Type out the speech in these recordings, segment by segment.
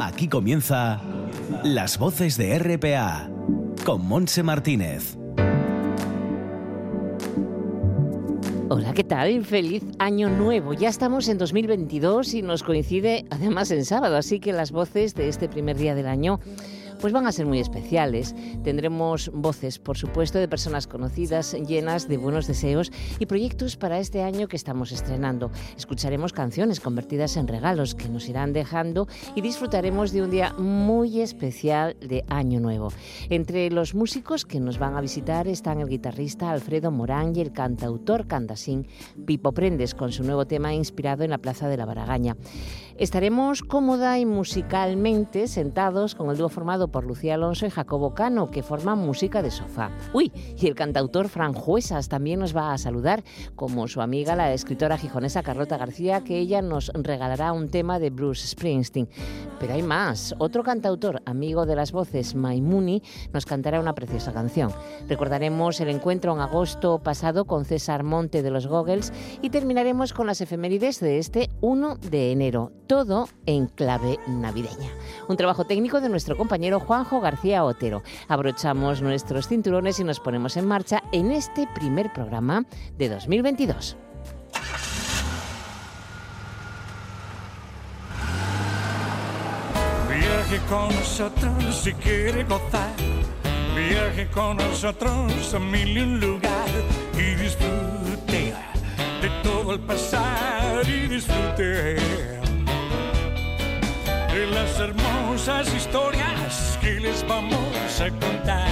Aquí comienza Las voces de RPA con Monse Martínez. Hola, ¿qué tal? Feliz año nuevo. Ya estamos en 2022 y nos coincide además en sábado, así que las voces de este primer día del año pues van a ser muy especiales. Tendremos voces, por supuesto, de personas conocidas, llenas de buenos deseos y proyectos para este año que estamos estrenando. Escucharemos canciones convertidas en regalos que nos irán dejando y disfrutaremos de un día muy especial de Año Nuevo. Entre los músicos que nos van a visitar están el guitarrista Alfredo Morán y el cantautor candasín Pipo Prendes con su nuevo tema inspirado en la Plaza de la Baragaña. Estaremos cómoda y musicalmente sentados con el dúo formado por Lucía Alonso y Jacobo Cano, que forman música de sofá. Uy, y el cantautor Fran Juesas también nos va a saludar, como su amiga la escritora gijonesa Carlota García, que ella nos regalará un tema de Bruce Springsteen. Pero hay más. Otro cantautor, amigo de las voces, Maimuni, nos cantará una preciosa canción. Recordaremos el encuentro en agosto pasado con César Monte de los Goggles y terminaremos con las efemérides de este 1 de enero todo en clave navideña. Un trabajo técnico de nuestro compañero Juanjo García Otero. Abrochamos nuestros cinturones y nos ponemos en marcha en este primer programa de 2022. Viaje con nosotros si quiere gozar. Viaje con nosotros a mil y un lugar y disfrute de todo el pasar y disfrute de las hermosas historias que les vamos a contar.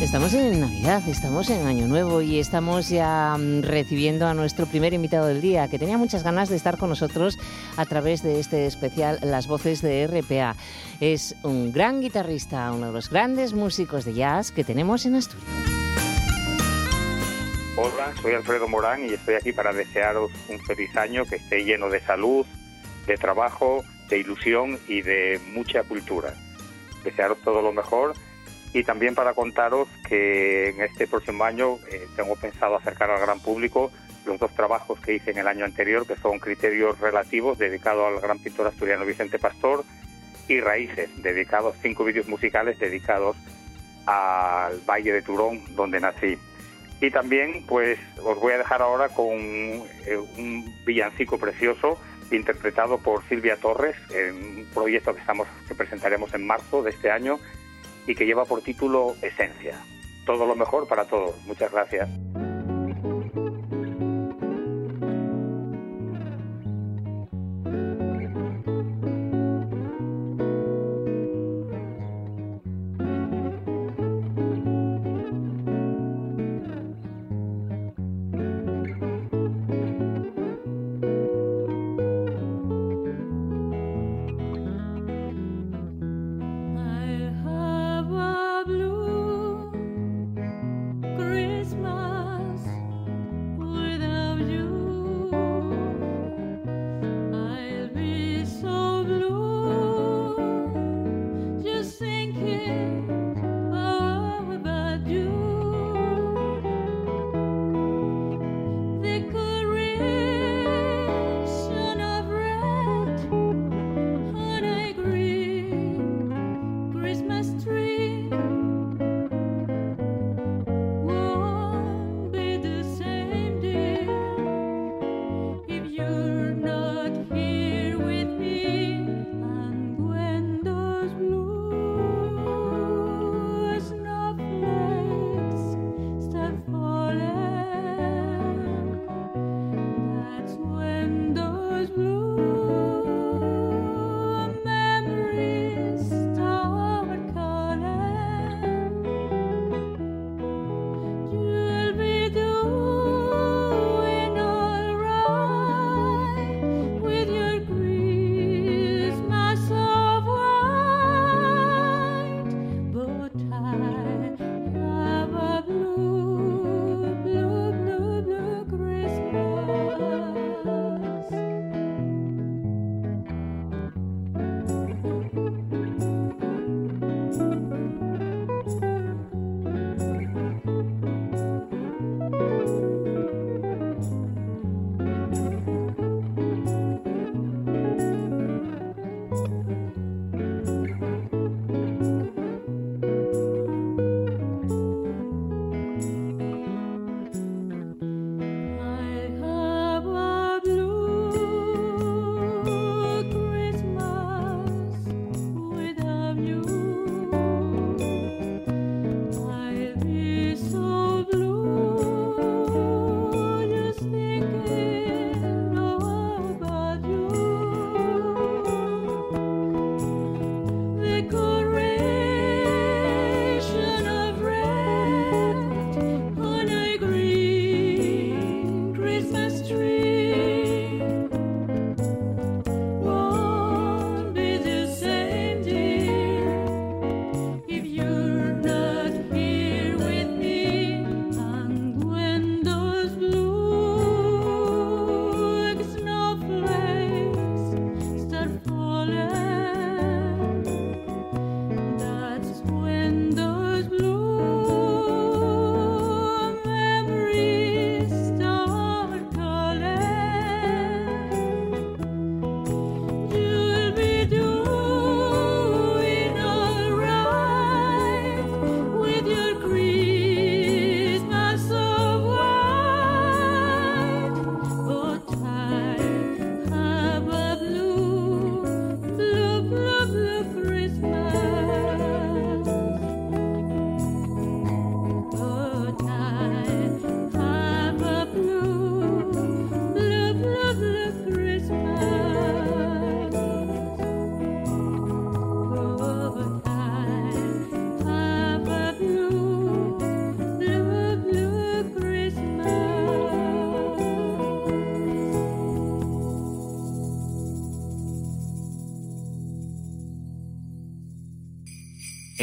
Estamos en Navidad, estamos en Año Nuevo y estamos ya mm, recibiendo a nuestro primer invitado del día, que tenía muchas ganas de estar con nosotros a través de este especial Las Voces de RPA. Es un gran guitarrista, uno de los grandes músicos de jazz que tenemos en Asturias. Hola, soy Alfredo Morán y estoy aquí para desearos un feliz año que esté lleno de salud, de trabajo, de ilusión y de mucha cultura. Desearos todo lo mejor y también para contaros que en este próximo año eh, tengo pensado acercar al gran público los dos trabajos que hice en el año anterior, que son Criterios Relativos, dedicado al gran pintor asturiano Vicente Pastor, y Raíces, dedicados, cinco vídeos musicales dedicados al Valle de Turón, donde nací. Y también, pues, os voy a dejar ahora con eh, un villancico precioso interpretado por Silvia Torres, en un proyecto que estamos que presentaremos en marzo de este año y que lleva por título Esencia. Todo lo mejor para todos. Muchas gracias.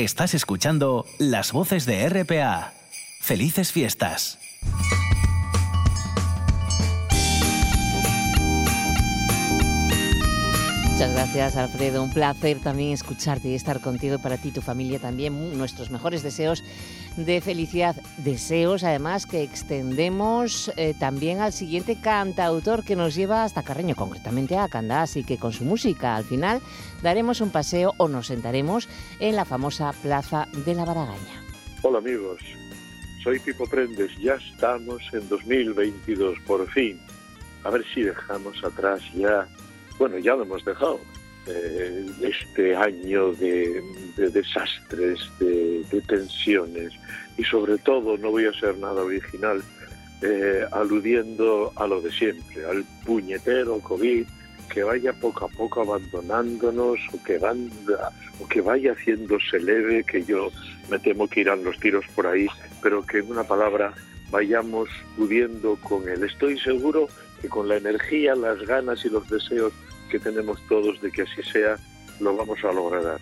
Estás escuchando las voces de RPA. Felices fiestas. Muchas gracias, Alfredo. Un placer también escucharte y estar contigo y para ti y tu familia también. Nuestros mejores deseos de felicidad. Deseos, además, que extendemos eh, también al siguiente cantautor que nos lleva hasta Carreño, concretamente a Candás, y que con su música al final daremos un paseo o nos sentaremos en la famosa Plaza de la Baragaña. Hola amigos, soy Pipo Prendes. Ya estamos en 2022, por fin. A ver si dejamos atrás ya bueno, ya lo hemos dejado. Eh, este año de, desastres, de, tensiones y sobre todo, no voy a ser nada original, eh, aludiendo a lo de siempre, al puñetero COVID que vaya poco a poco abandonándonos o que, o que vaya haciéndose leve, que yo me temo que irán los tiros por ahí, pero que en una palabra vayamos pudiendo con él. Estoy seguro que con la energía, las ganas y los deseos que tenemos todos de que así sea, lo vamos a lograr.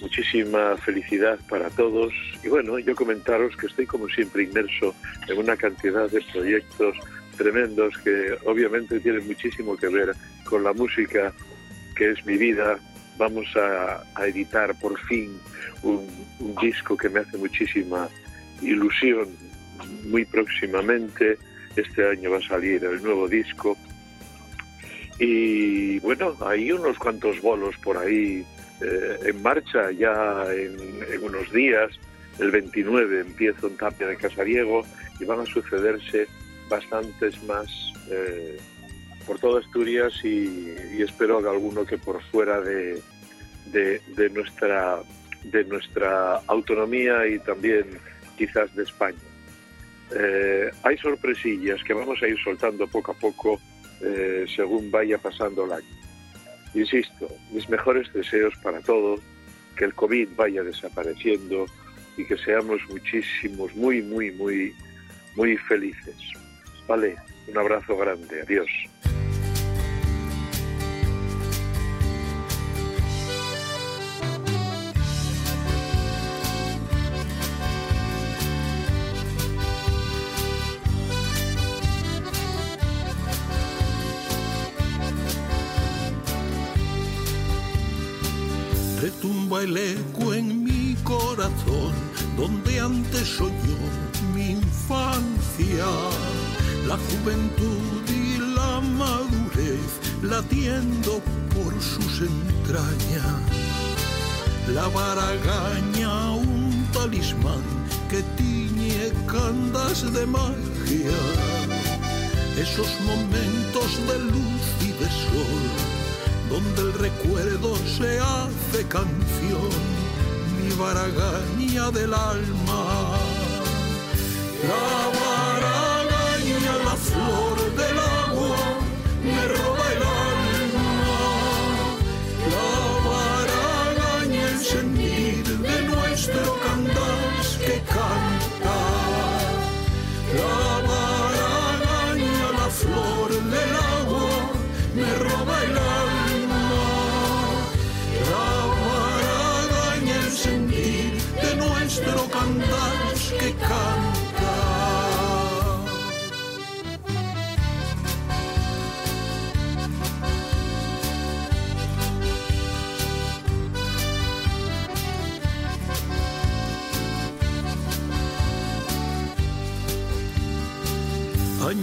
Muchísima felicidad para todos y bueno, yo comentaros que estoy como siempre inmerso en una cantidad de proyectos tremendos que obviamente tienen muchísimo que ver con la música que es mi vida. Vamos a, editar por fin un, un disco que me hace muchísima ilusión muy próximamente. Este año va a salir el nuevo disco y bueno, hay unos cuantos bolos por ahí eh, en marcha ya en, unos días. El 29 empiezo en Tapia de Casariego y van a sucederse bastantes más eh, por toda Asturias y, espero que alguno que por fuera de, de, nuestra, de nuestra autonomía y también quizás de España. Eh, hay sorpresillas que vamos a ir soltando poco a poco eh, según vaya pasando el año. Insisto, mis mejores deseos para todos, que el COVID vaya desapareciendo y que seamos muchísimos, muy, muy, muy, muy felices. Vale, un abrazo grande, adiós. El eco en mi corazón, donde antes soñó mi infancia, la juventud y la madurez latiendo por sus entrañas. La baragaña, un talismán que tiñe candas de magia, esos momentos de luz y de sol donde el recuerdo se hace canción, mi baragaña del alma. La baragaña, la flor del agua, me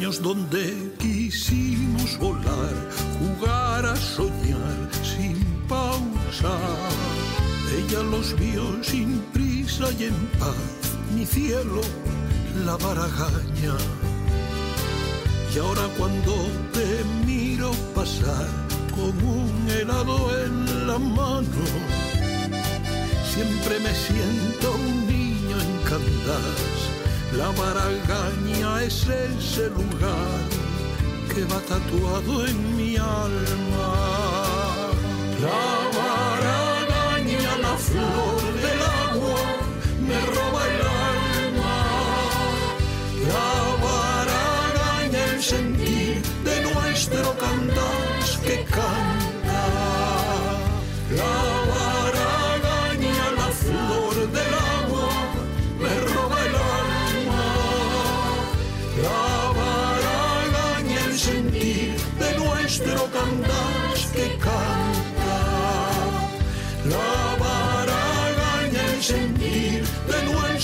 Donde quisimos volar, jugar a soñar sin pausa. Ella los vio sin y en paz mi cielo la baragaña. Y ahora cuando te miro pasar con un helado en la mano, siempre me siento un niño en Candás. La baragaña es ese lugar que va tatuado en mi alma. La baragaña, la flor del agua me roba el alma. La baragaña, el sentir de nuestro cantar que canta. La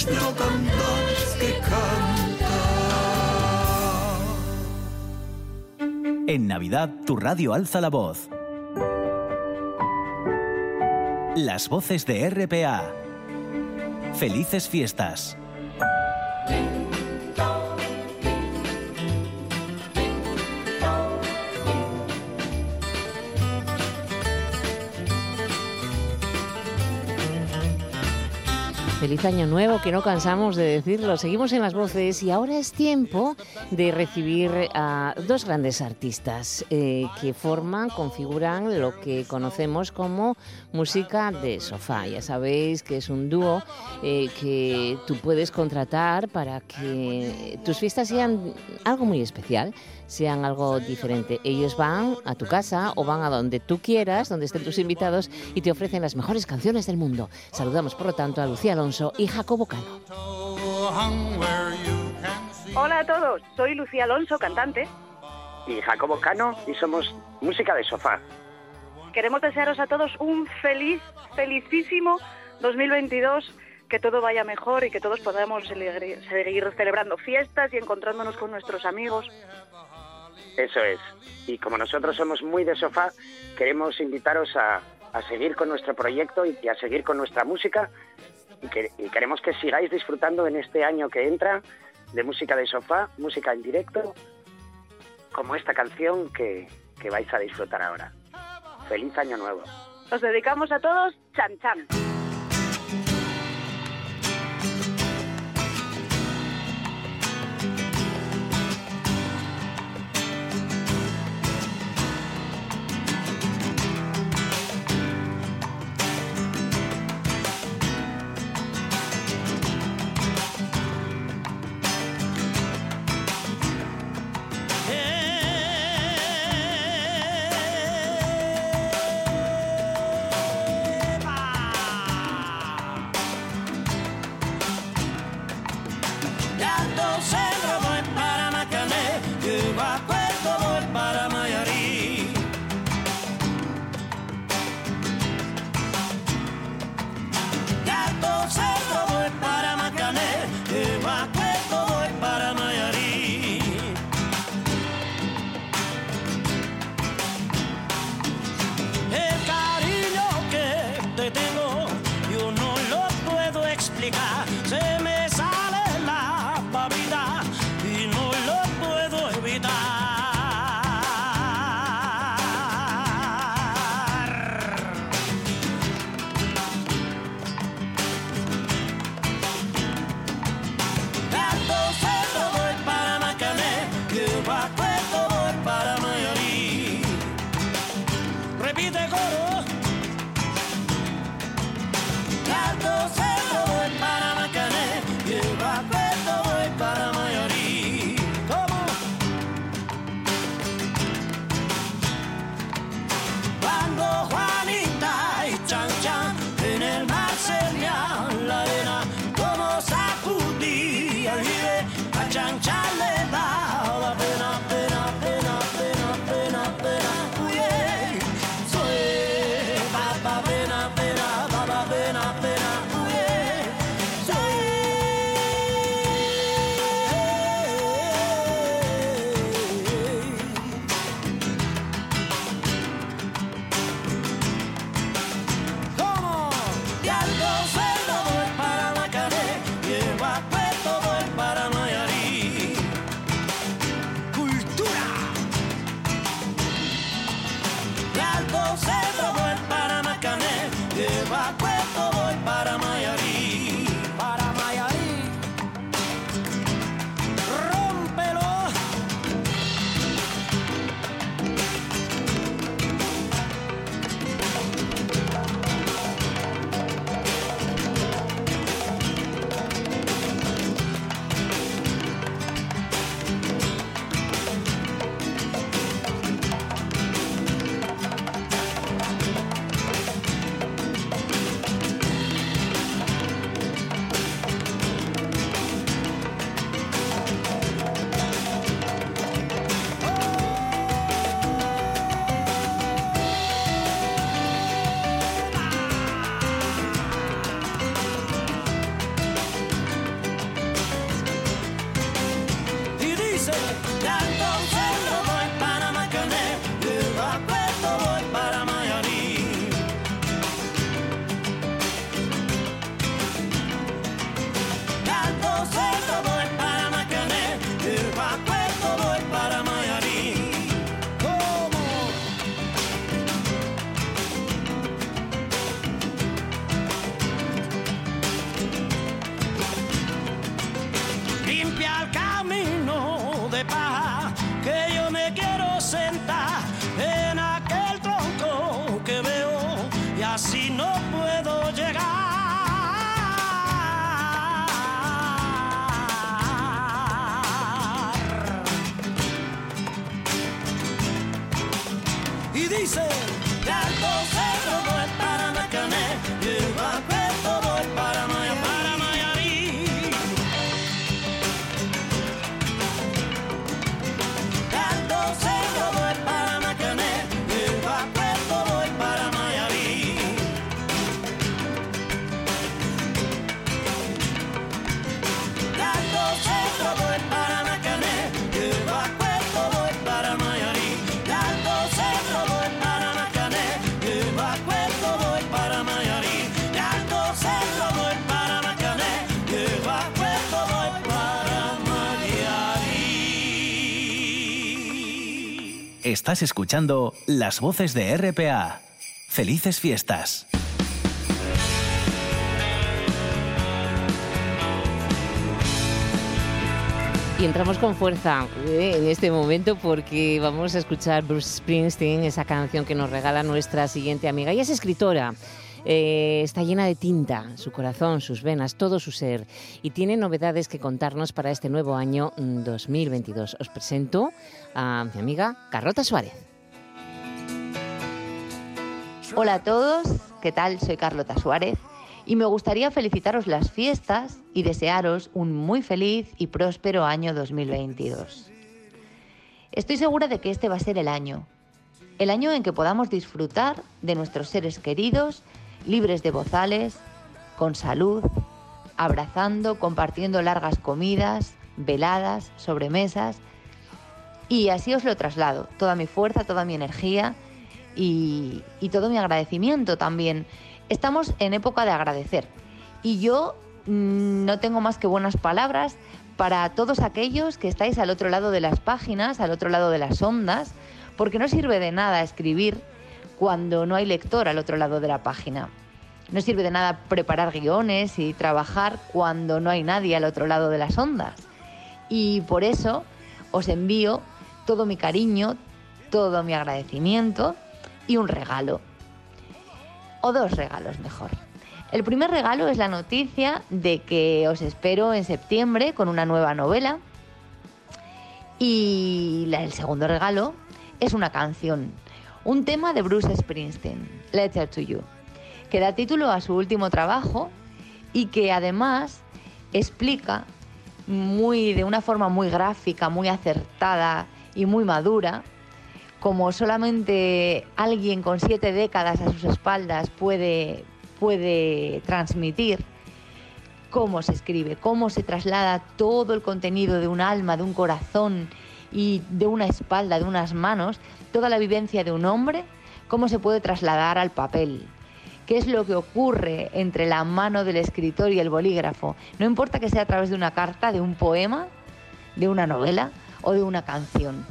nuestro que canta. En Navidad, tu radio alza la voz. Las voces de RPA. Felices fiestas. Feliz año nuevo, que no cansamos de decirlo. Seguimos en las voces y ahora es tiempo de recibir a dos grandes artistas eh, que forman, configuran lo que conocemos como música de sofá. Ya sabéis que es un dúo eh, que tú puedes contratar para que tus fiestas sean algo muy especial sean algo diferente. Ellos van a tu casa o van a donde tú quieras, donde estén tus invitados y te ofrecen las mejores canciones del mundo. Saludamos, por lo tanto, a Lucía Alonso y Jacobo Cano. Hola a todos, soy Lucía Alonso, cantante. Y Jacobo Cano y somos Música de Sofá. Queremos desearos a todos un feliz, felicísimo 2022 que todo vaya mejor y que todos podamos seguir celebrando fiestas y encontrándonos con nuestros amigos. Eso es. Y como nosotros somos muy de sofá, queremos invitaros a, seguir con nuestro proyecto y, a seguir con nuestra música. Y, queremos que sigáis disfrutando en este año que entra de música de sofá, música en directo, como esta canción que, que vais a disfrutar ahora. Feliz año nuevo. Os dedicamos a todos, chan chan. Estás escuchando las voces de RPA. Felices fiestas. Y entramos con fuerza eh, en este momento porque vamos a escuchar Bruce Springsteen, esa canción que nos regala nuestra siguiente amiga. Ella es escritora. Eh, está llena de tinta, su corazón, sus venas, todo su ser, y tiene novedades que contarnos para este nuevo año mm, 2022. Os presento a mi amiga Carlota Suárez. Hola a todos, ¿qué tal? Soy Carlota Suárez y me gustaría felicitaros las fiestas y desearos un muy feliz y próspero año 2022. Estoy segura de que este va a ser el año, el año en que podamos disfrutar de nuestros seres queridos, libres de bozales, con salud, abrazando, compartiendo largas comidas, veladas, sobremesas. Y así os lo traslado, toda mi fuerza, toda mi energía y, y todo mi agradecimiento también. Estamos en época de agradecer y yo mm, no tengo más que buenas palabras para todos aquellos que estáis al otro lado de las páginas, al otro lado de las ondas, porque no sirve de nada escribir cuando no hay lector al otro lado de la página. No sirve de nada preparar guiones y trabajar cuando no hay nadie al otro lado de las ondas. Y por eso os envío todo mi cariño, todo mi agradecimiento y un regalo. O dos regalos mejor. El primer regalo es la noticia de que os espero en septiembre con una nueva novela. Y el segundo regalo es una canción, un tema de Bruce Springsteen, Letter to You, que da título a su último trabajo y que además explica muy de una forma muy gráfica, muy acertada y muy madura, como solamente alguien con siete décadas a sus espaldas puede, puede transmitir cómo se escribe, cómo se traslada todo el contenido de un alma, de un corazón y de una espalda, de unas manos, toda la vivencia de un hombre, cómo se puede trasladar al papel. ¿Qué es lo que ocurre entre la mano del escritor y el bolígrafo? No importa que sea a través de una carta, de un poema, de una novela o de una canción.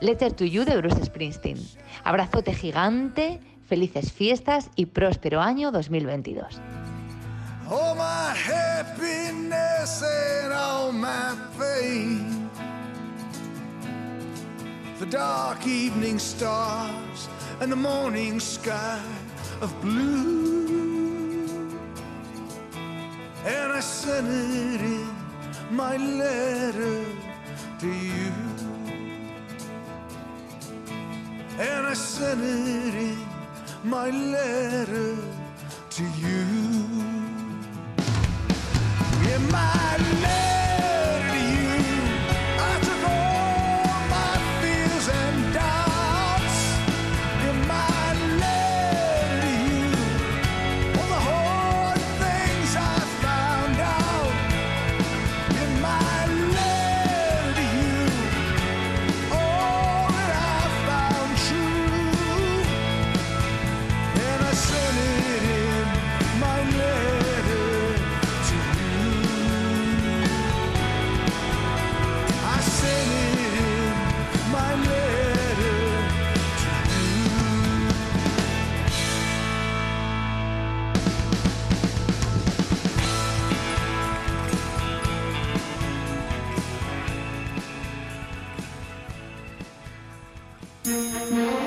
Letter to You de Bruce Springsteen. Abrazote gigante, felices fiestas y próspero año 2022. All my The dark evening stars and the morning sky of blue. And I sent it in my letter to you. And I sent it in my letter to you. In my letter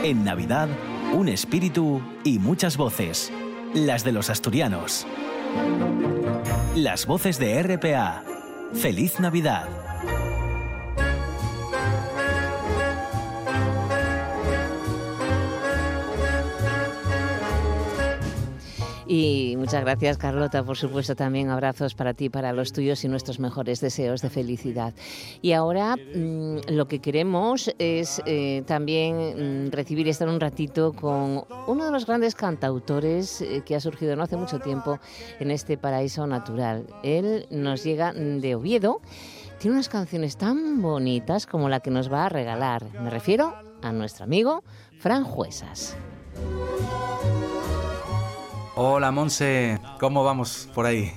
En Navidad, un espíritu y muchas voces. Las de los asturianos. Las voces de RPA. Feliz Navidad. Y muchas gracias, Carlota. Por supuesto, también abrazos para ti, para los tuyos y nuestros mejores deseos de felicidad. Y ahora mm, lo que queremos es eh, también mm, recibir y estar un ratito con uno de los grandes cantautores eh, que ha surgido no hace mucho tiempo en este paraíso natural. Él nos llega de Oviedo. Tiene unas canciones tan bonitas como la que nos va a regalar. Me refiero a nuestro amigo Fran Juesas. Hola Monse, ¿cómo vamos por ahí?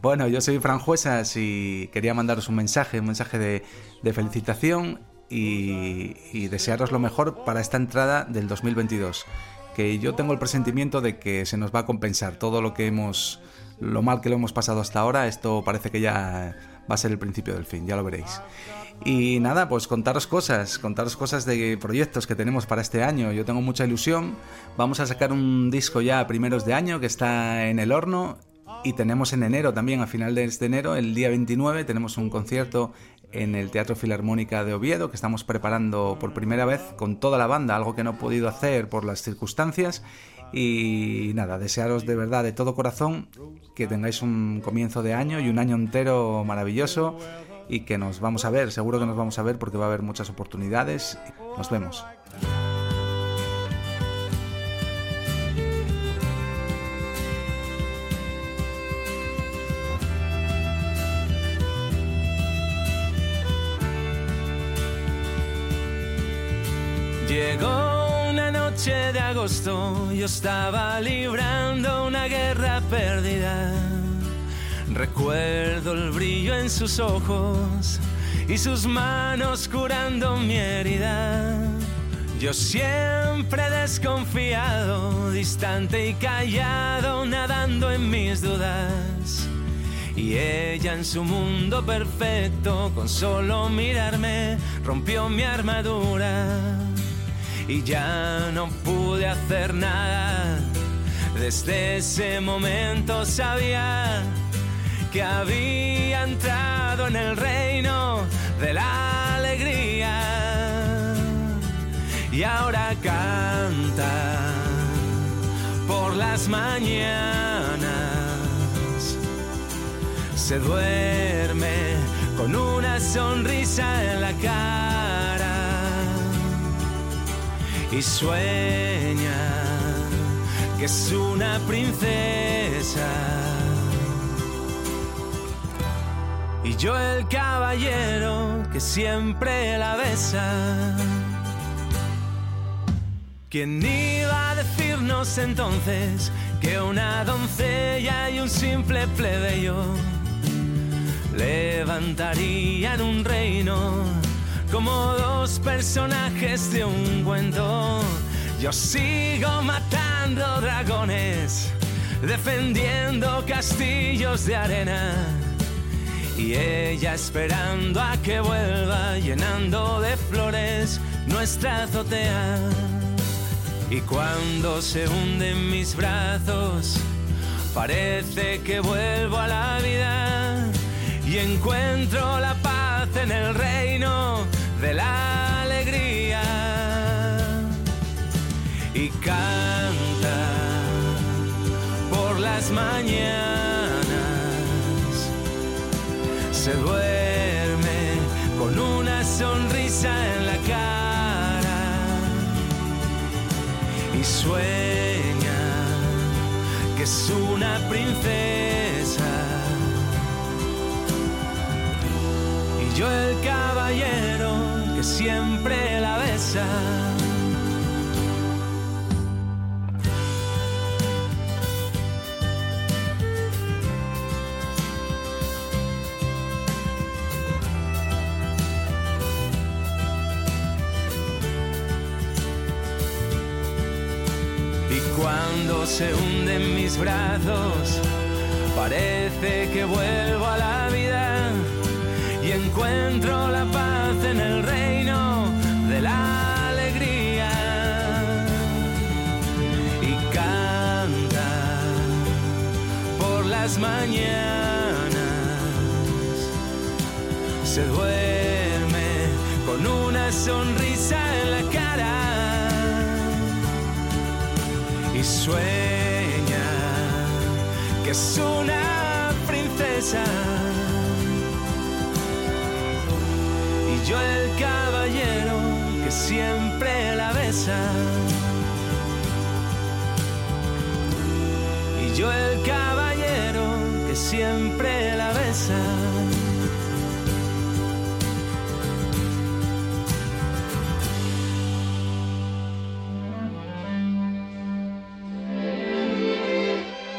Bueno, yo soy Fran Juesas y quería mandaros un mensaje, un mensaje de, de felicitación y, y desearos lo mejor para esta entrada del 2022. Que yo tengo el presentimiento de que se nos va a compensar todo lo que hemos, lo mal que lo hemos pasado hasta ahora. Esto parece que ya va a ser el principio del fin, ya lo veréis. Y nada, pues contaros cosas, contaros cosas de proyectos que tenemos para este año. Yo tengo mucha ilusión. Vamos a sacar un disco ya a primeros de año que está en el horno. Y tenemos en enero también, a final de este enero, el día 29, tenemos un concierto en el Teatro Filarmónica de Oviedo que estamos preparando por primera vez con toda la banda, algo que no he podido hacer por las circunstancias. Y nada, desearos de verdad, de todo corazón, que tengáis un comienzo de año y un año entero maravilloso y que nos vamos a ver, seguro que nos vamos a ver porque va a haber muchas oportunidades. Nos vemos. Llegó una noche de agosto, yo estaba librando una guerra perdida. Recuerdo el brillo en sus ojos y sus manos curando mi herida. Yo siempre desconfiado, distante y callado, nadando en mis dudas. Y ella en su mundo perfecto, con solo mirarme, rompió mi armadura. Y ya no pude hacer nada. Desde ese momento sabía que había entrado en el reino de la alegría y ahora canta por las mañanas. Se duerme con una sonrisa en la cara y sueña que es una princesa. Y yo el caballero que siempre la besa. ¿Quién iba a decirnos entonces que una doncella y un simple plebeyo levantarían un reino como dos personajes de un cuento? Yo sigo matando dragones, defendiendo castillos de arena y ella esperando a que vuelva llenando de flores nuestra azotea. Y cuando se hunde en mis brazos, parece que vuelvo a la vida y encuentro la paz en el reino de la se duerme con una sonrisa en la cara y sueña que es una princesa. Y yo el caballero que siempre se hunde en mis brazos. Parece que vuelvo a la vida y encuentro la paz en el reino de la alegría. Y canta por las mañanas. Se duerme con una sonrisa en la cara. Y sueña es una princesa. Y yo el caballero que siempre la besa. Y yo el caballero que siempre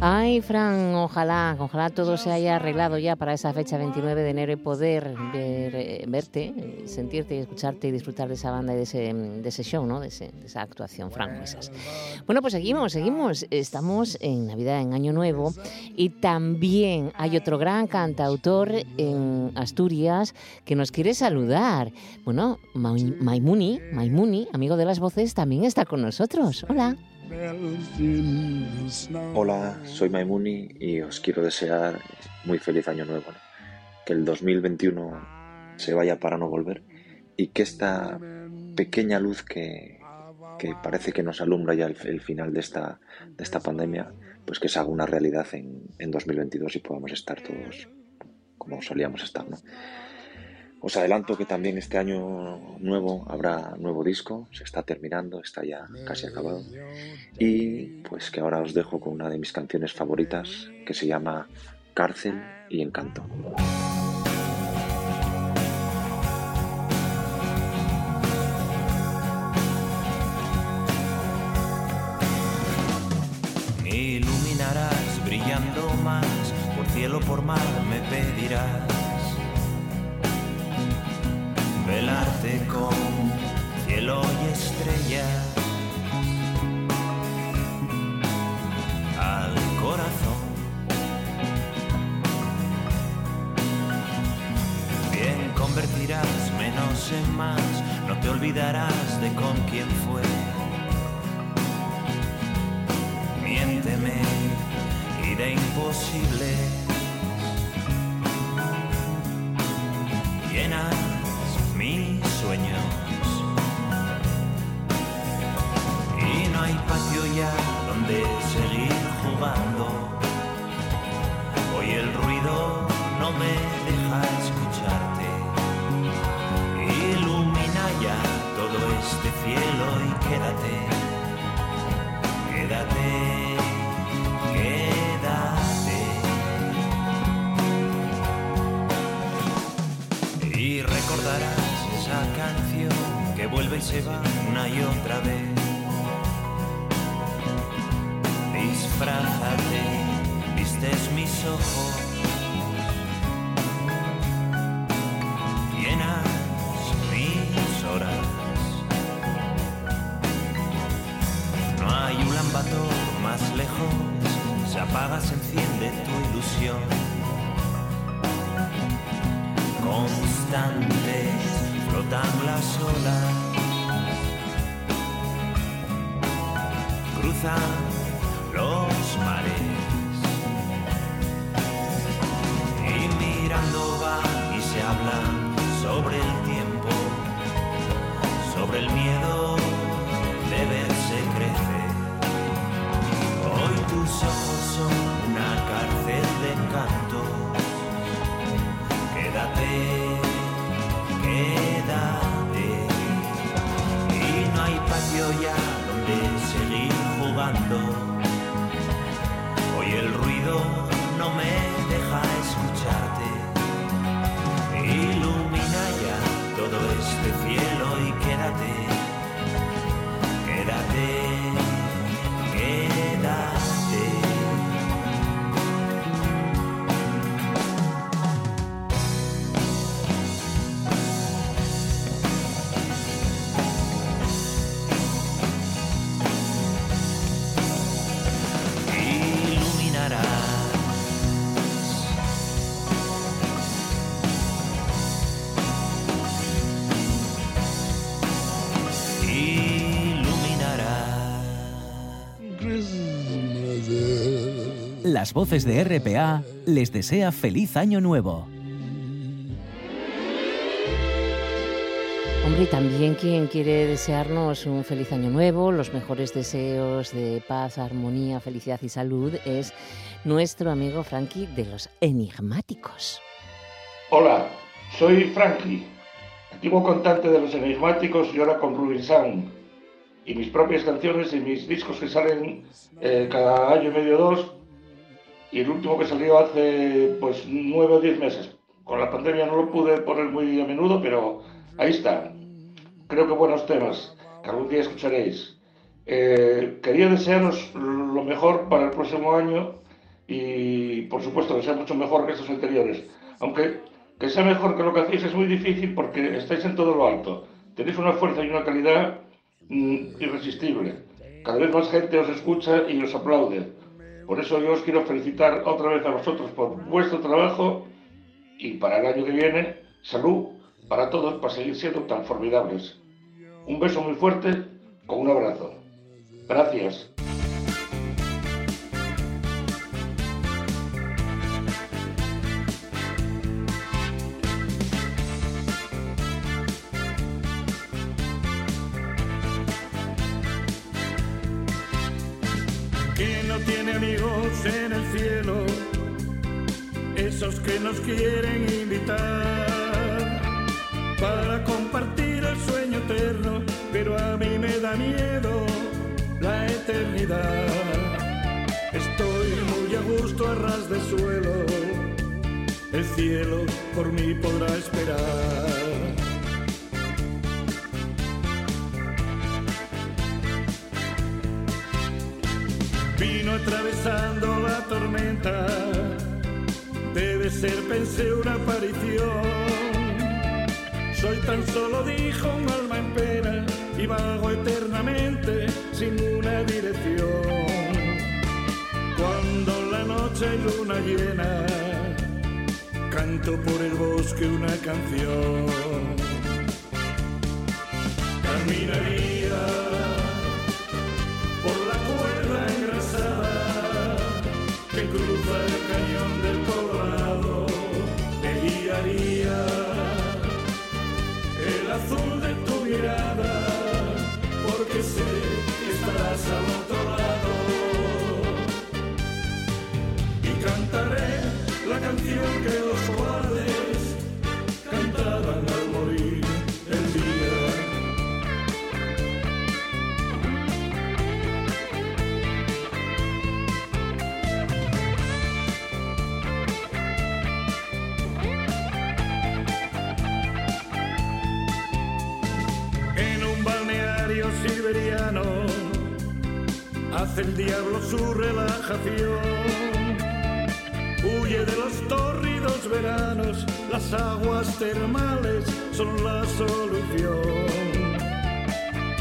Ay, Fran, ojalá, ojalá todo se haya arreglado ya para esa fecha 29 de enero y poder eh, verte, eh, sentirte y escucharte y disfrutar de esa banda y de ese, ese show, ¿no? de, ese- de esa actuación, Fran Juesas. Bueno, pues seguimos, seguimos. Estamos en Navidad, en Año Nuevo, y también hay otro gran cantautor en Asturias que nos quiere saludar. Bueno, Mai- Maimuni, Maimuni, amigo de las voces, también está con nosotros. Hola. Hola, soy Maimuni y os quiero desear muy feliz año nuevo. Que el 2021 se vaya para no volver y que esta pequeña luz que, que parece que nos alumbra ya el, el final de esta, de esta pandemia, pues que se haga una realidad en, en 2022 y podamos estar todos como solíamos estar. ¿no? Os adelanto que también este año nuevo habrá nuevo disco, se está terminando, está ya casi acabado. Y pues que ahora os dejo con una de mis canciones favoritas que se llama Cárcel y Encanto. Me iluminarás brillando más, por cielo, por mar me pedirás velarte con cielo y estrellas al corazón. Bien convertirás menos en más, no te olvidarás de con quién fue. Miénteme y de imposible llenas mis y no hay patio ya donde seguir jugando. Hoy el ruido no me deja escucharte. Ilumina ya todo este cielo y quédate, quédate. Vuelve y se va una y otra vez. Disfrázate, vistes mis ojos, Las voces de RPA les desea feliz año nuevo. Hombre, y también quien quiere desearnos un feliz año nuevo, los mejores deseos de paz, armonía, felicidad y salud es nuestro amigo Frankie de los Enigmáticos. Hola, soy Frankie, antiguo cantante de los Enigmáticos y ahora con Rubin Sound. Y mis propias canciones y mis discos que salen eh, cada año y medio o dos. Y el último que salió hace pues nueve o diez meses. Con la pandemia no lo pude poner muy a menudo, pero ahí está. Creo que buenos temas, que algún día escucharéis. Eh, quería desearos lo mejor para el próximo año y por supuesto que sea mucho mejor que estos anteriores. Aunque que sea mejor que lo que hacéis es muy difícil porque estáis en todo lo alto. Tenéis una fuerza y una calidad mm, irresistible. Cada vez más gente os escucha y os aplaude. Por eso yo os quiero felicitar otra vez a vosotros por vuestro trabajo y para el año que viene, salud para todos para seguir siendo tan formidables. Un beso muy fuerte con un abrazo. Gracias. Nos quieren invitar para compartir el sueño eterno, pero a mí me da miedo la eternidad. Estoy muy a gusto a ras de suelo, el cielo por mí podrá esperar. Vino atravesando la tormenta, pensé, una aparición. Soy tan solo, dijo un alma en pena, y vago eternamente sin una dirección. Cuando la noche hay luna llena, canto por el bosque una canción. Siberiano hace el diablo su relajación. Huye de los tórridos veranos, las aguas termales son la solución.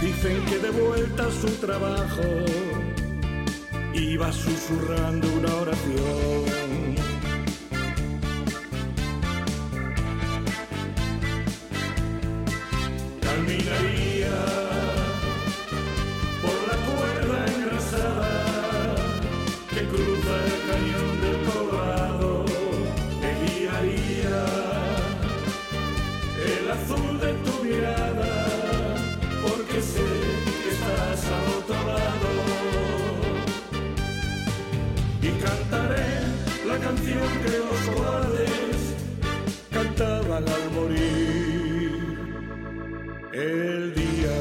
Dicen que de vuelta su trabajo iba susurrando una oración. El día.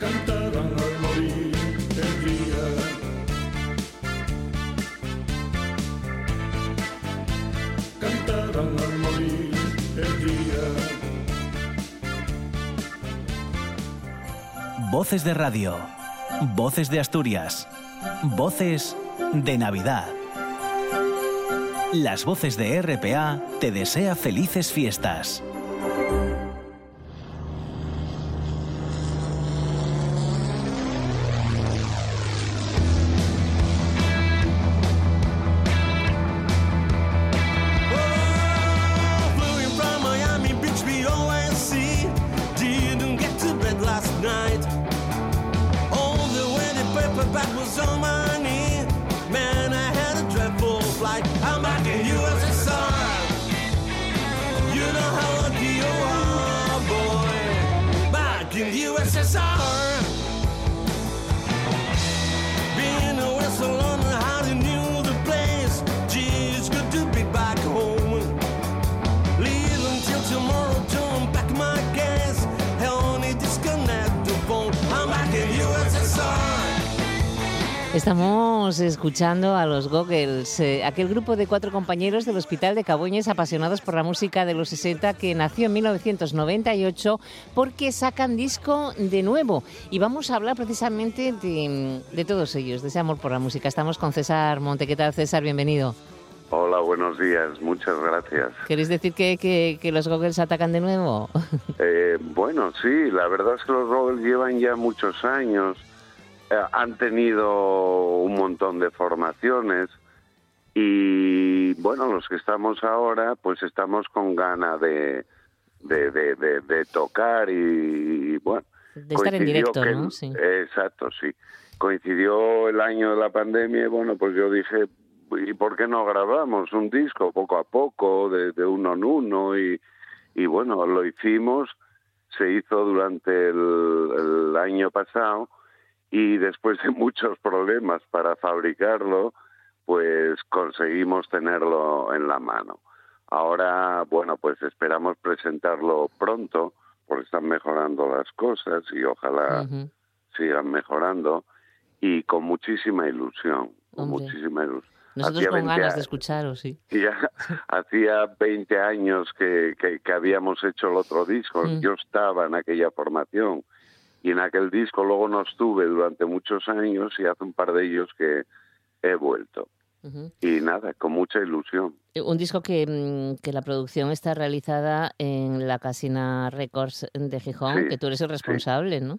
Cantaban al morir el día. Cantaban al morir el día. Voces de radio. Voces de Asturias. Voces de Navidad. Las voces de RPA te desea felices fiestas. Flew in from Miami Beach, BOSC. Didn't get to bed last night. Oh Estamos escuchando a los Goggles, eh, aquel grupo de cuatro compañeros del Hospital de Caboñes apasionados por la música de los 60 que nació en 1998 porque sacan disco de nuevo. Y vamos a hablar precisamente de, de todos ellos, de ese amor por la música. Estamos con César Monte. ¿Qué tal, César? Bienvenido. Hola, buenos días, muchas gracias. ¿Queréis decir que, que- que los Goggles atacan de nuevo? Eh, bueno, sí, la verdad es que los Robles llevan ya muchos años, han tenido un montón de formaciones y bueno, los que estamos ahora pues estamos con gana de, de, de, de- de tocar y, bueno. De estar en directo, que- ¿no? Sí. Exacto, sí. Coincidió el año de la pandemia y bueno, pues yo dije, ¿y por qué no grabamos un disco poco a poco, de, de uno en uno? Y, y bueno, lo hicimos, se hizo durante el, el año pasado y después de muchos problemas para fabricarlo, pues conseguimos tenerlo en la mano. Ahora, bueno, pues esperamos presentarlo pronto, porque están mejorando las cosas y ojalá sigan mejorando y con muchísima ilusión, con Hombre. muchísima ilusión. Nosotros Hacía con 20 ganas de a- escucharos, sí. ya hacía 20 años que, que- que habíamos hecho el otro disco. Mm. Yo estaba en aquella formación y en aquel disco luego no estuve durante muchos años y hace un par de ellos que he vuelto. Ujú. Y nada, con mucha ilusión. Eh, Un disco que, mm, que la producción está realizada en la Casina Records de Gijón, Sí, que tú eres el responsable, ¿no?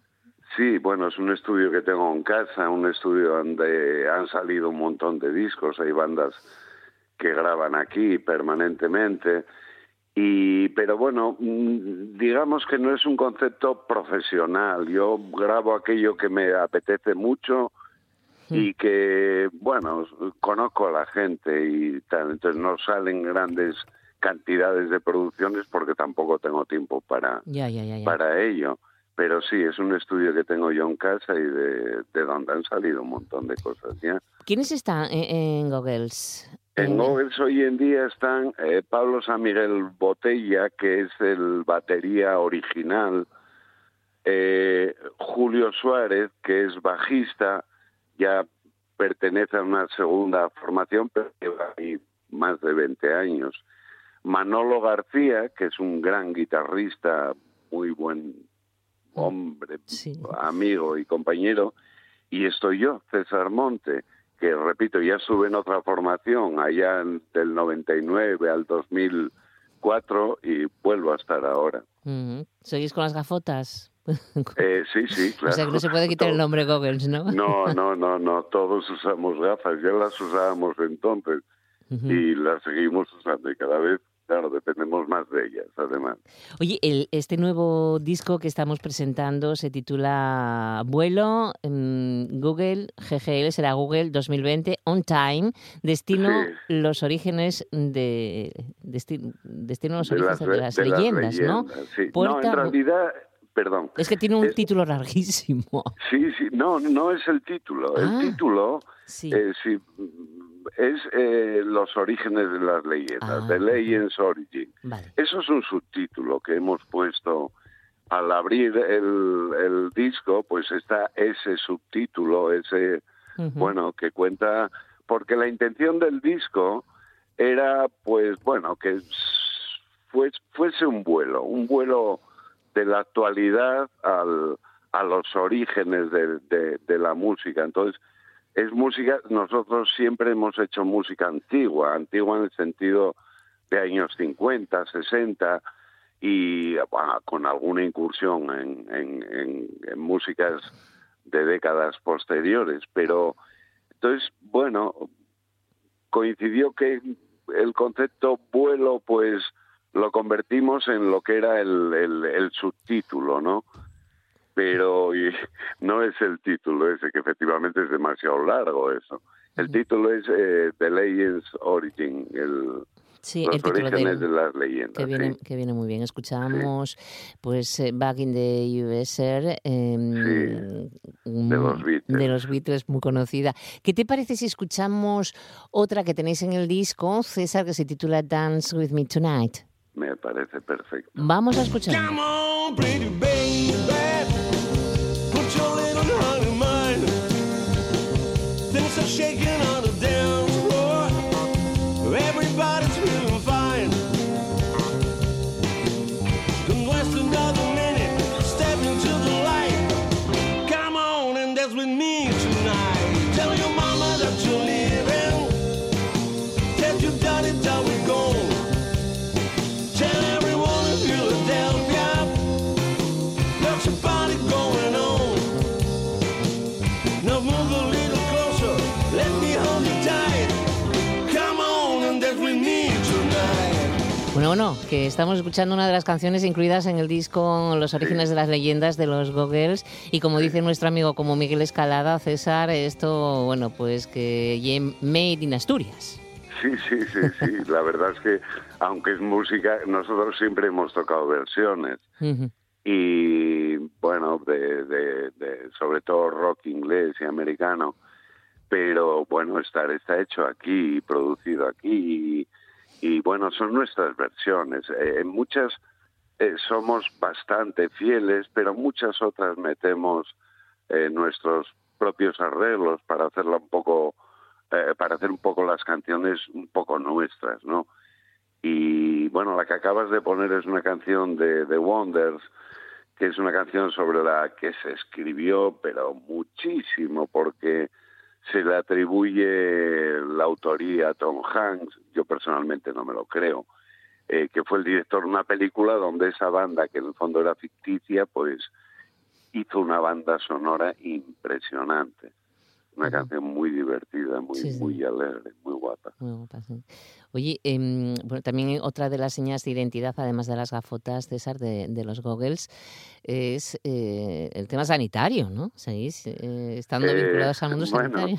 Sí, bueno, es un estudio que tengo en casa, un estudio donde han salido un montón de discos, hay bandas que graban aquí permanentemente. Y, pero bueno, mm, digamos que no es un concepto profesional. Yo grabo aquello que me apetece mucho y que, bueno, conozco a la gente y tal. Entonces no salen grandes cantidades de producciones porque tampoco tengo tiempo para, Ya, ya, ya. ya. para ello. Pero sí, es un estudio que tengo yo en casa y de, de donde han salido un montón de cosas ya. ¿Quiénes están en, en Goggles? En Goggles hoy en día están eh, Pablo San Miguel Botella, que es el batería original, eh, Julio Suárez, que es bajista, ya pertenece a una segunda formación, pero lleva ahí más de 20 años. Manolo García, que es un gran guitarrista, muy buen hombre, amigo y compañero, y estoy yo, César Monte, que repito, ya estuve en otra formación allá del 99 al 2004 y vuelvo a estar ahora. Ujú. ¿Seguís con las gafotas? Eh, sí, sí, claro. O sea que no se puede quitar el nombre Goggles, ¿no? No, no, no, no, todos usamos gafas, ya las usábamos entonces y las seguimos usando y cada vez, claro, dependemos más de ellas, además. Oye, el- este nuevo disco que estamos presentando se titula Vuelo, Google, GGL, será Google 2020, On Time, Destino, los orígenes de... Desti- destino, los orígenes de las, de leyendas, ¿no? leyendas, sí. No, Puerta- en realidad, perdón. Es que tiene un es- título larguísimo. Sí, sí, no, no es el título. Ah, el título sí. eh, sí, es eh, los orígenes de las leyendas, Ah, The Legends Origin. Vale. Eso es un subtítulo que hemos puesto al abrir el, el disco, pues está ese subtítulo, ese, bueno, que cuenta, porque la intención del disco era, pues, bueno, que fuese un vuelo, un vuelo de la actualidad al, a los orígenes de, de- de la música. Entonces, es música, nosotros siempre hemos hecho música antigua, antigua en el sentido de años 50, 60 y con alguna incursión en, músicas de décadas posteriores. Pero entonces, bueno, coincidió que el concepto vuelo, pues lo convertimos en lo que era el subtítulo, ¿no? Pero y no es el título ese, que efectivamente es demasiado largo eso. El título es eh, The Legends Origin, el, Sí, los el título orígenes del- de las leyendas. Que viene, sí. que viene muy bien. Escuchamos, pues, eh, Back in the USR, em, de mm, los Beatles. de los Beatles, muy conocida. ¿Qué te parece si escuchamos otra que tenéis en el disco, César, que se titula Dance with Me Tonight? Me parece perfecto. Vamos a escuchar. Come on, pretty baby, shaking on Bueno, bueno, que estamos escuchando una de las canciones incluidas en el disco Los orígenes de las leyendas de los Goggles y como dice nuestro amigo como Miguel Escalada, César, esto, bueno, pues que made in Asturias. Sí, sí, sí, sí. La verdad es que, aunque es música, nosotros siempre hemos tocado versiones. Y bueno, de, de- de- sobre todo rock inglés y americano, pero bueno, estar está hecho aquí, y producido aquí y, y, bueno, son nuestras versiones. Eh, en muchas eh, somos bastante fieles, pero muchas otras metemos eh, nuestros propios arreglos para hacerla un poco, eh, para hacer un poco las canciones un poco nuestras, ¿no? Y bueno, la que acabas de poner es una canción de The Wonders, que es una canción sobre la que se escribió, pero muchísimo, porque se le atribuye la autoría a Tom Hanks, yo personalmente no me lo creo, eh, que fue el director de una película donde esa banda, que en el fondo era ficticia, pues hizo una banda sonora impresionante. Una canción muy divertida, muy, Sí, sí. muy alegre, muy guapa. Muy guapa, sí. Oye, em, bueno, también otra de las señas de identidad, además de las gafotas, César, de, de los goggles, es eh, el tema sanitario, ¿no? ¿Seguís eh, estando Eh, vinculados al mundo bueno, sanitario?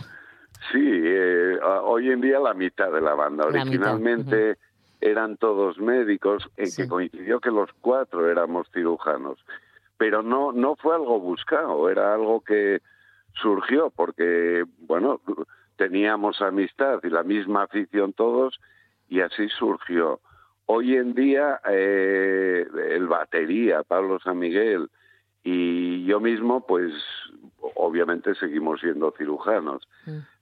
Sí, eh, hoy en día la mitad de la banda. La mitad, Originalmente eran todos médicos, en que coincidió que los cuatro éramos cirujanos. Pero no, no fue algo buscado, era algo que surgió porque, bueno, teníamos amistad y la misma afición todos y así surgió. Hoy en día eh, el batería, Pablo San Miguel y yo mismo, pues obviamente seguimos siendo cirujanos.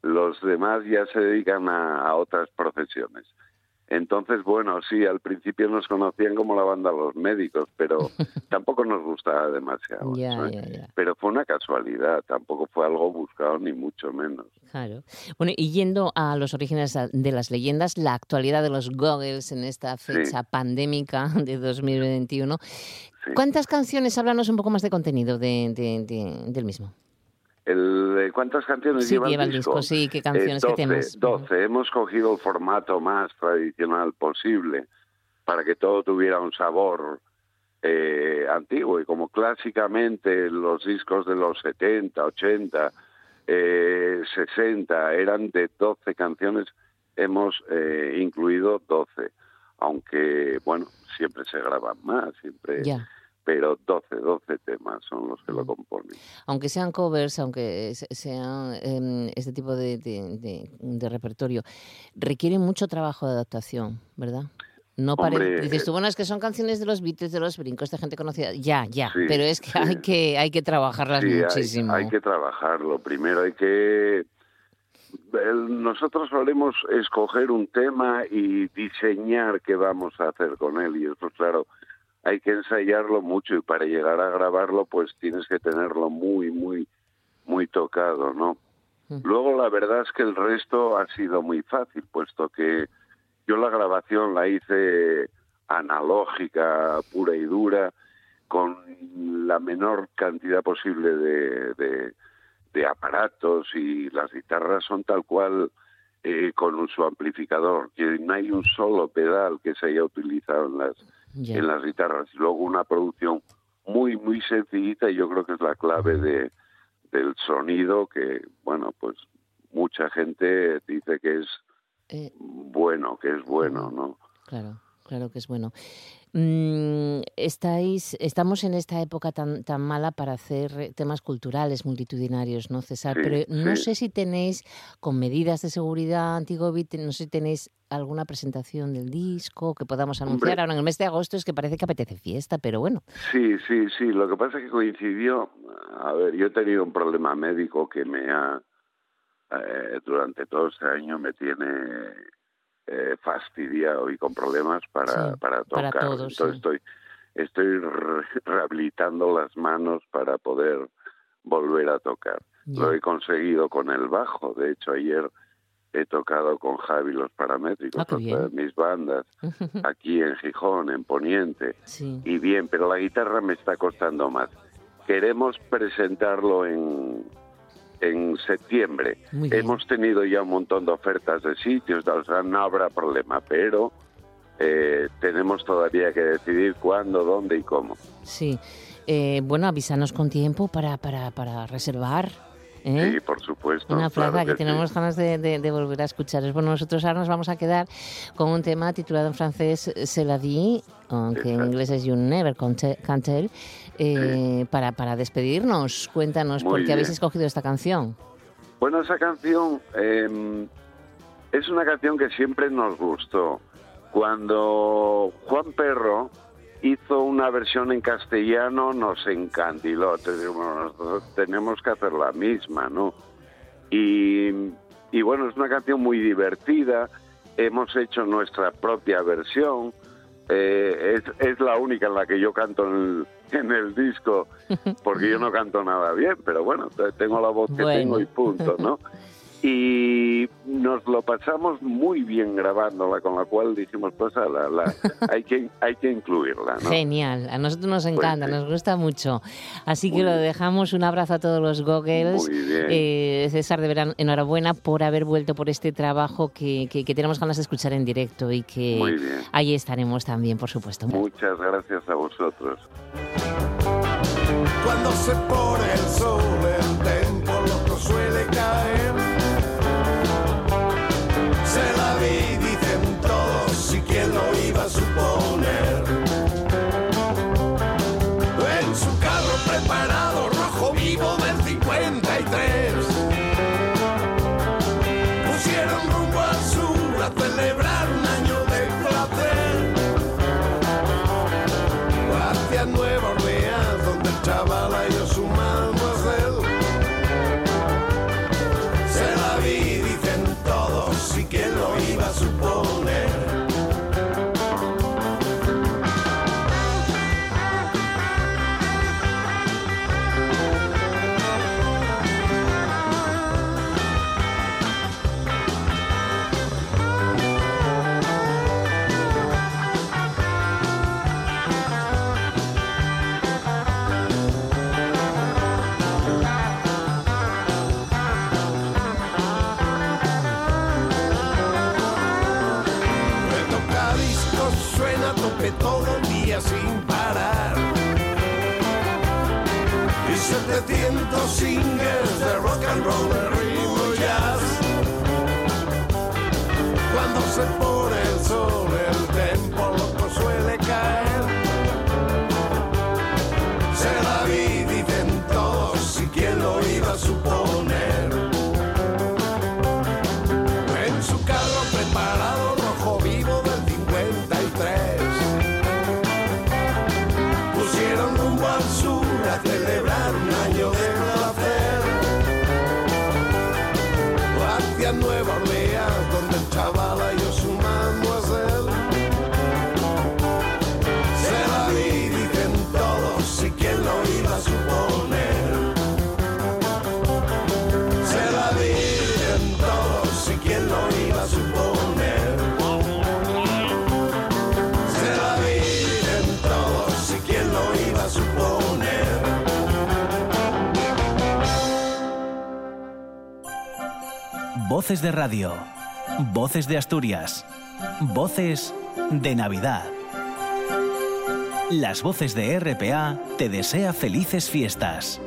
Los demás ya se dedican a, a otras profesiones. Entonces, bueno, sí, al principio nos conocían como la banda Los Médicos, pero tampoco nos gustaba demasiado. Ya, eso, ya, ya. Pero fue una casualidad, tampoco fue algo buscado ni mucho menos. Claro. Bueno, y yendo a los orígenes de las leyendas, la actualidad de los goggles en esta fecha pandémica de 2021. ¿Cuántas canciones? Háblanos un poco más de contenido de- de- de- del mismo. El, eh, ¿Cuántas canciones Sí, lleva, lleva el disco? disco, sí, ¿qué canciones, Eh, qué temas? 12. Hemos cogido el formato más tradicional posible para que todo tuviera un sabor eh, antiguo y como clásicamente los discos de los 70, 80, eh, 60 eran de 12 canciones, hemos eh, incluido 12, aunque bueno, siempre se graban más, siempre, Ya. Pero 12, 12 temas son los que lo componen. Aunque sean covers, aunque se- sean em, este tipo de, de- de- de repertorio, requiere mucho trabajo de adaptación, ¿verdad? No pare- Hombre, dices tú, eh, bueno, es que son canciones de los Beatles, de los brincos, de gente conocida. Ya, ya, Sí, pero es que sí. hay que hay que trabajarlas Sí, hay- muchísimo. Hay, que trabajarlo. Primero hay que... Nosotros solemos escoger un tema y diseñar qué vamos a hacer con él. Y eso, claro, hay que ensayarlo mucho y para llegar a grabarlo, pues tienes que tenerlo muy, muy, muy tocado, ¿no? Luego la verdad es que el resto ha sido muy fácil, puesto que yo la grabación la hice analógica, pura y dura, con la menor cantidad posible de, de- de aparatos y las guitarras son tal cual eh, con su amplificador, que no hay un solo pedal que se haya utilizado en las, En las guitarras. Y luego una producción muy, muy sencillita y yo creo que es la clave de, del sonido que, bueno, pues mucha gente dice que es Eh, bueno, que es bueno, ¿no? Claro, claro que es bueno. Mm, estáis, estamos en esta época tan, tan mala para hacer eh, temas culturales multitudinarios, ¿no, César? Sí, Pero no sí. sé si tenéis, con medidas de seguridad anti-COVID, no sé si tenéis alguna presentación del disco que podamos anunciar Hombre. ahora en el mes de agosto, es que parece que apetece fiesta, pero bueno. Sí, sí, sí. Lo que pasa es que coincidió. A ver, yo he tenido un problema médico que me ha. eh, durante todo este año me tiene eh, fastidiado y con problemas para, Sí, para para tocar. todos, Entonces sí. estoy, estoy re- rehabilitando las manos para poder volver a tocar. Lo he conseguido con el bajo. De hecho, ayer he tocado con Javi los paramétricos, Ah, mis bandas, aquí en Gijón, en Poniente. Sí. Y bien, pero la guitarra me está costando más. Queremos presentarlo en, en septiembre. Hemos tenido ya un montón de ofertas de sitios, o sea, no habrá problema, pero eh, tenemos todavía que decidir cuándo, dónde y cómo. Sí. Eh, bueno, avísanos con tiempo para, para, para reservar. ¿eh? Sí, por supuesto. Una claro plaza que, sí. tenemos ganas de, de- de volver a escuchar. Bueno, nosotros ahora nos vamos a quedar con un tema titulado en francés C'est la vie, aunque en inglés es You Never Can Tell, eh, para, para despedirnos. Cuéntanos Muy por qué habéis escogido esta canción. Bueno, esa canción eh, es una canción que siempre nos gustó. Cuando Juan Perro hizo una versión en castellano, nos encandiló. Nosotros tenemos que hacer la misma, ¿no? Y, y bueno, es una canción muy divertida. Hemos hecho nuestra propia versión. Eh, es, es la única en la que yo canto en el, en el disco, porque yo no canto nada bien, pero bueno, te- tengo la voz que Bueno. tengo y punto, ¿no? Y nos lo pasamos muy bien grabándola, con la cual dijimos, pues la, hay, que, hay que incluirla, ¿no? Genial, a nosotros nos encanta, sí. nos gusta mucho. Así que lo dejamos. Un abrazo a todos los Goggles. Muy bien. Eh, César, de verano, enhorabuena por haber vuelto por este trabajo que, que- que tenemos ganas de escuchar en directo y que ahí estaremos también, por supuesto. Muchas gracias a vosotros. Cuando se pone el sol, el tempo loco suele caer. Quién lo iba a suponer. 700 singles de rock and roll, de ritmo jazz. Cuando se pone el sol, Voces de radio. Voces de Asturias. Voces de Navidad. Las voces de RPA te desea felices fiestas.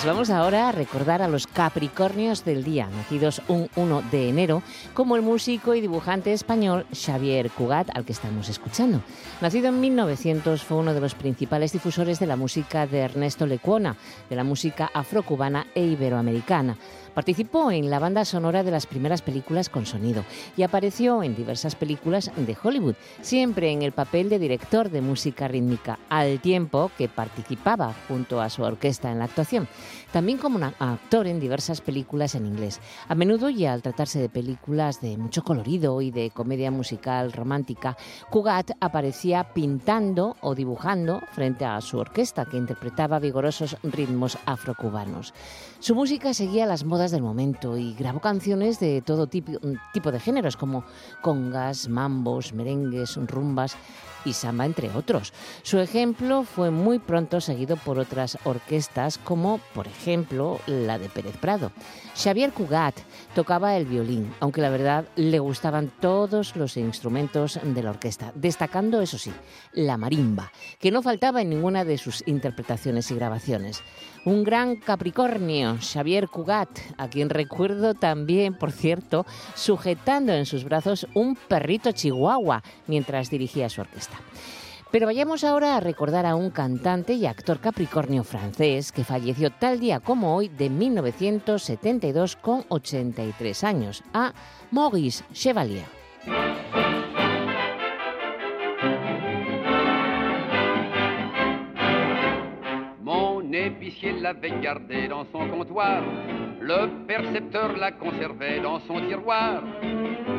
Pues vamos ahora a recordar a los Capricornios del día, nacidos un 1 de enero, como el músico y dibujante español Xavier Cugat, al que estamos escuchando. Nacido en 1900, fue uno de los principales difusores de la música de Ernesto Lecuona, de la música afrocubana e iberoamericana. Participó en la banda sonora de las primeras películas con sonido y apareció en diversas películas de Hollywood, siempre en el papel de director de música rítmica, al tiempo que participaba junto a su orquesta en la actuación. También como un actor en diversas películas en inglés. A menudo y al tratarse de películas de mucho colorido y de comedia musical romántica, Cugat aparecía pintando o dibujando frente a su orquesta que interpretaba vigorosos ritmos afrocubanos. Su música seguía las modas del momento y grabó canciones de todo tipo, tipo de géneros como congas, mambos, merengues, rumbas y samba, entre otros. Su ejemplo fue muy pronto seguido por otras orquestas, como por ejemplo la de Pérez Prado. Xavier Cugat tocaba el violín, aunque la verdad le gustaban todos los instrumentos de la orquesta, destacando, eso sí, la marimba, que no faltaba en ninguna de sus interpretaciones y grabaciones. Un gran Capricornio, Xavier Cugat, a quien recuerdo también, por cierto, sujetando en sus brazos un perrito chihuahua mientras dirigía su orquesta. Pero vayamos ahora a recordar a un cantante y actor capricornio francés que falleció tal día como hoy de 1972 con 83 años, a Maurice Chevalier. Épicier l'avait gardé dans son comptoir. Le percepteur l'a conservé dans son tiroir.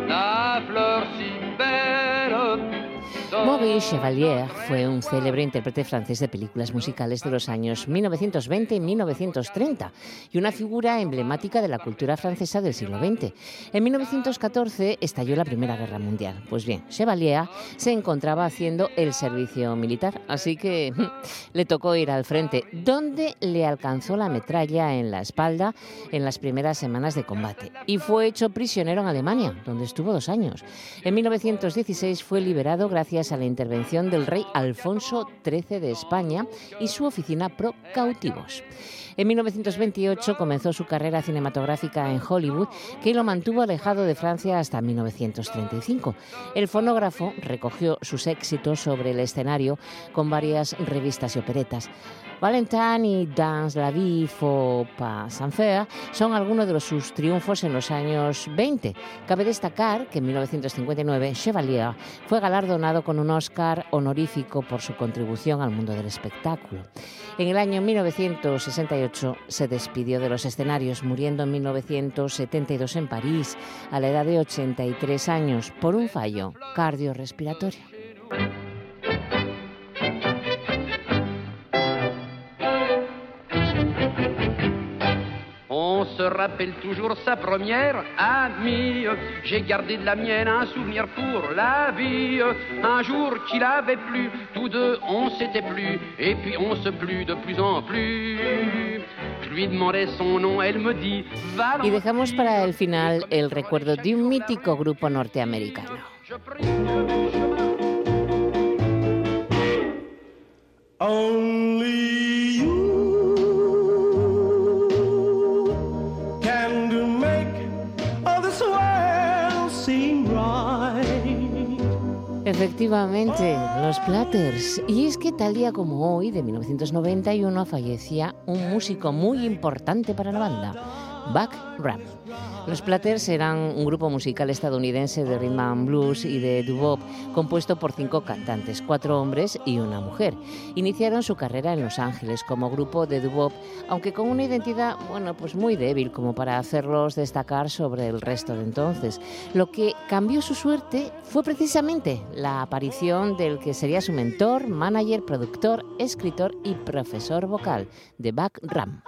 La fleur si belle. Maurice Chevalier fue un célebre intérprete francés de películas musicales de los años 1920 y 1930 y una figura emblemática de la cultura francesa del siglo XX. En 1914 estalló la Primera Guerra Mundial. Pues bien, Chevalier se encontraba haciendo el servicio militar, así que le tocó ir al frente, donde le alcanzó la metralla en la espalda en las primeras semanas de combate y fue hecho prisionero en Alemania, donde estuvo dos años. En 1916 fue liberado gracias a la intervención del rey Alfonso XIII de España y su oficina pro cautivos. En 1928 comenzó su carrera cinematográfica en Hollywood, que lo mantuvo alejado de Francia hasta 1935. El fonógrafo recogió sus éxitos sobre el escenario con varias revistas y operetas. Valentine y Dans la vie faut pas s'en faire son algunos de sus triunfos en los años 20. Cabe destacar que en 1959 Chevalier fue galardonado con un Oscar honorífico por su contribución al mundo del espectáculo. En el año 1968 se despidió de los escenarios, muriendo en 1972 en París a la edad de 83 años por un fallo cardiorrespiratorio. On se rappelle toujours sa première amie. J'ai gardé de la mienne un souvenir pour la vie. Un jour qu'il avait plu, tous deux on s'était plu, et puis on se plut de plus en plus. Je lui demandais son nom, elle me dit Y dejamos para el final el recuerdo de un mítico grupo norteamericano. Only Efectivamente, los Platters. Y es que tal día como hoy, de 1991, fallecía un músico muy importante para la banda, Buck Ram. Los Platters eran un grupo musical estadounidense de rhythm and blues y de doo-wop compuesto por cinco cantantes, cuatro hombres y una mujer. Iniciaron su carrera en Los Ángeles como grupo de doo-wop, aunque con una identidad, bueno, pues muy débil como para hacerlos destacar sobre el resto de entonces. Lo que cambió su suerte fue precisamente la aparición del que sería su mentor, manager, productor, escritor y profesor vocal, de Buck Ram.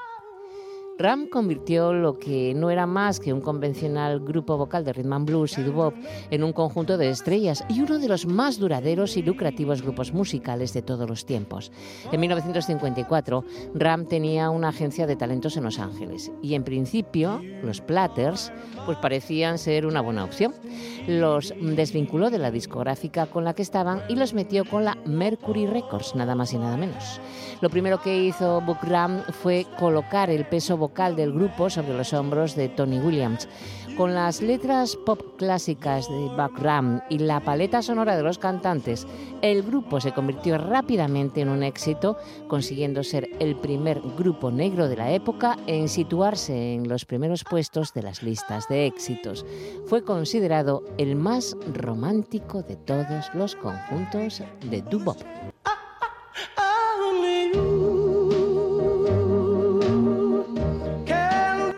Ram convirtió lo que no era más que un convencional grupo vocal de rhythm and blues y doo-wop en un conjunto de estrellas y uno de los más duraderos y lucrativos grupos musicales de todos los tiempos. En 1954, Ram tenía una agencia de talentos en Los Ángeles y en principio los Platters pues parecían ser una buena opción. Los desvinculó de la discográfica con la que estaban y los metió con la Mercury Records, nada más y nada menos. Lo primero que hizo Buck Ram fue colocar el peso vocal del grupo sobre los hombros de Tony Williams. Con las letras pop clásicas de Buck Ram y la paleta sonora de los cantantes, el grupo se convirtió rápidamente en un éxito, consiguiendo ser el primer grupo negro de la época en situarse en los primeros puestos de las listas de éxitos. Fue considerado el más romántico de todos los conjuntos de doo-wop.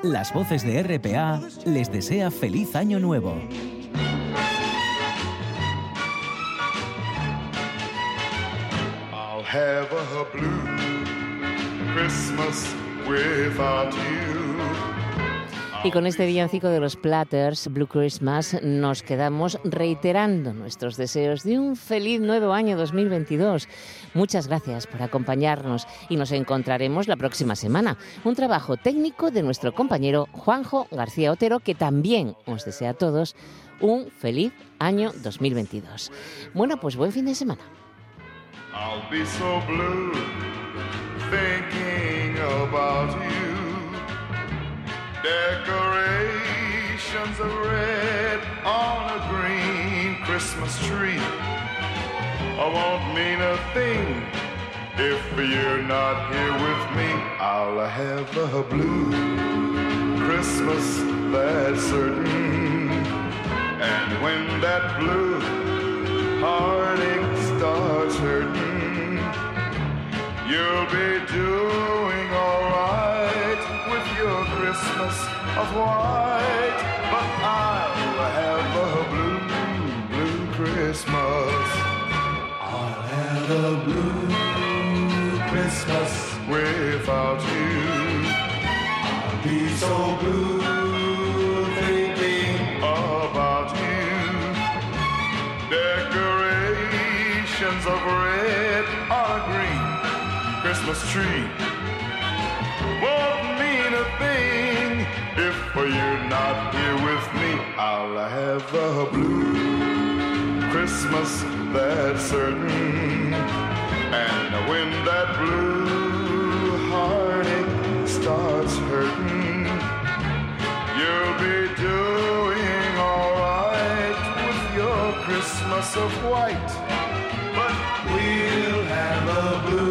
Las voces de RPA les desea feliz año nuevo. I'll have a blue Christmas without you. Y con este villancico de los Platters, Blue Christmas, nos quedamos reiterando nuestros deseos de un feliz nuevo año 2022. Muchas gracias por acompañarnos y nos encontraremos la próxima semana. Un trabajo técnico de nuestro compañero Juanjo García Otero, que también os desea a todos un feliz año 2022. Bueno, pues buen fin de semana. I'll. Decorations of red on a green Christmas tree. I won't mean a thing if you're not here with me. I'll have a blue Christmas, that's certain. And when that blue heartache starts hurting, you'll be doing of white. But I'll have a blue, blue Christmas. I'll have a blue Christmas without you. I'll be so blue thinking about you. Decorations of red a green Christmas tree have a blue Christmas that's certain. And when that blue heartache starts hurting, you'll be doing alright with your Christmas of white. But we'll have a blue.